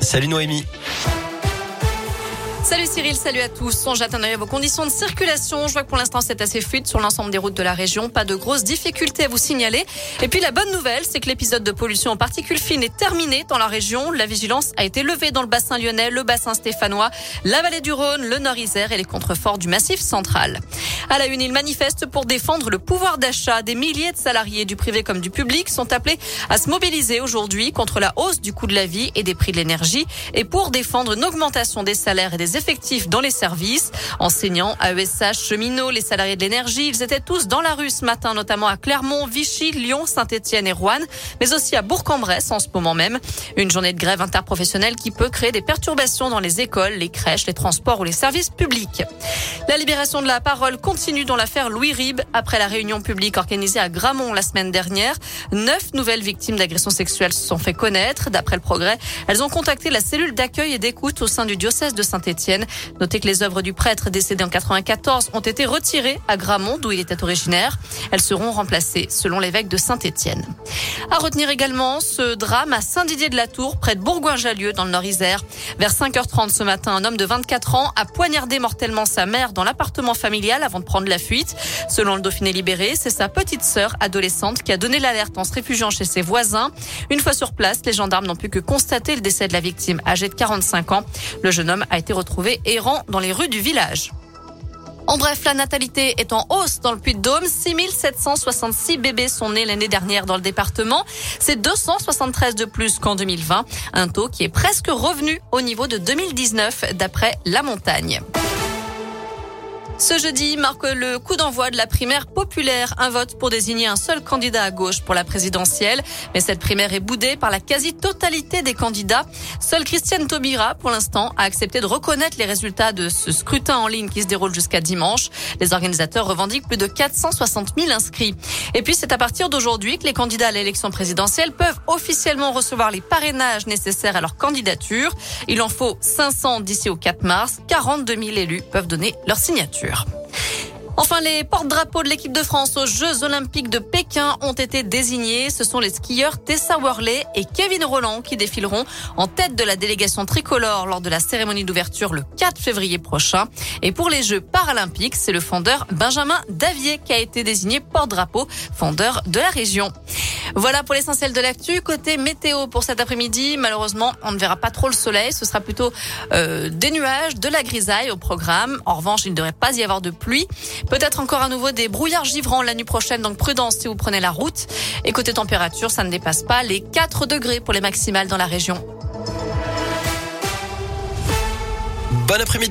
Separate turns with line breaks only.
Salut Noémie.
Salut Cyril, salut à tous. On jette un œil à vos conditions de circulation. Je vois que pour l'instant c'est assez fluide sur l'ensemble des routes de la région. Pas de grosses difficultés à vous signaler. Et puis la bonne nouvelle, c'est que l'épisode de pollution en particules fines est terminé dans la région. La vigilance a été levée dans le bassin lyonnais, le bassin stéphanois, la vallée du Rhône, le Nord-Isère et les contreforts du massif central. À la une, il manifeste pour défendre le pouvoir d'achat. Des milliers de salariés du privé comme du public sont appelés à se mobiliser aujourd'hui contre la hausse du coût de la vie et des prix de l'énergie et pour défendre une augmentation des salaires et des effectifs dans les services. Enseignants, AESH, cheminots, les salariés de l'énergie, ils étaient tous dans la rue ce matin, notamment à Clermont, Vichy, Lyon, Saint-Etienne et Rouen, mais aussi à Bourg-en-Bresse en ce moment même. Une journée de grève interprofessionnelle qui peut créer des perturbations dans les écoles, les crèches, les transports ou les services publics. La libération de la parole continue dans l'affaire Louis Rib après la réunion publique organisée à Gramont la semaine dernière. Neuf nouvelles victimes d'agressions sexuelles se sont fait connaître. D'après le progrès, elles ont contacté la cellule d'accueil et d'écoute au sein du diocèse de Saint-Étienne. Notez que les œuvres du prêtre décédé en 94 ont été retirées à Gramont, d'où il était originaire. Elles seront remplacées selon l'évêque de Saint-Étienne. À retenir également ce drame à Saint-Didier-de-la-Tour, près de Bourgoin-Jallieu, dans le Nord-Isère. Vers 5h30 ce matin, un homme de 24 ans a poignardé mortellement sa mère dans l'appartement familial avant de prendre la fuite. Selon le Dauphiné libéré, c'est sa petite sœur adolescente qui a donné l'alerte en se réfugiant chez ses voisins. Une fois sur place, les gendarmes n'ont pu que constater le décès de la victime âgée de 45 ans. Le jeune homme a été retrouvé errant dans les rues du village. En bref, la natalité est en hausse dans le Puy-de-Dôme. 6766 bébés sont nés l'année dernière dans le département. C'est 273 de plus qu'en 2020. Un taux qui est presque revenu au niveau de 2019 d'après la montagne. Ce jeudi marque le coup d'envoi de la primaire populaire, un vote pour désigner un seul candidat à gauche pour la présidentielle. Mais cette primaire est boudée par la quasi-totalité des candidats. Seule Christiane Taubira, pour l'instant, a accepté de reconnaître les résultats de ce scrutin en ligne qui se déroule jusqu'à dimanche. Les organisateurs revendiquent plus de 460 000 inscrits. Et puis c'est à partir d'aujourd'hui que les candidats à l'élection présidentielle peuvent officiellement recevoir les parrainages nécessaires à leur candidature. Il en faut 500 d'ici au 4 mars. 42 000 élus peuvent donner leur signature. Enfin, les porte-drapeaux de l'équipe de France aux Jeux Olympiques de Pékin ont été désignés. Ce sont les skieurs Tessa Worley et Kevin Roland qui défileront en tête de la délégation tricolore lors de la cérémonie d'ouverture le 4 février prochain. Et pour les Jeux paralympiques, c'est le fondeur Benjamin Davier qui a été désigné porte-drapeau, fondeur de la région. Voilà pour l'essentiel de l'actu. Côté météo pour cet après-midi, malheureusement, on ne verra pas trop le soleil. Ce sera plutôt euh, des nuages, de la grisaille au programme. En revanche, il ne devrait pas y avoir de pluie. Peut-être encore à nouveau des brouillards givrants la nuit prochaine, donc prudence si vous prenez la route. Et côté température, ça ne dépasse pas les 4 degrés pour les maximales dans la région.
Bon après-midi.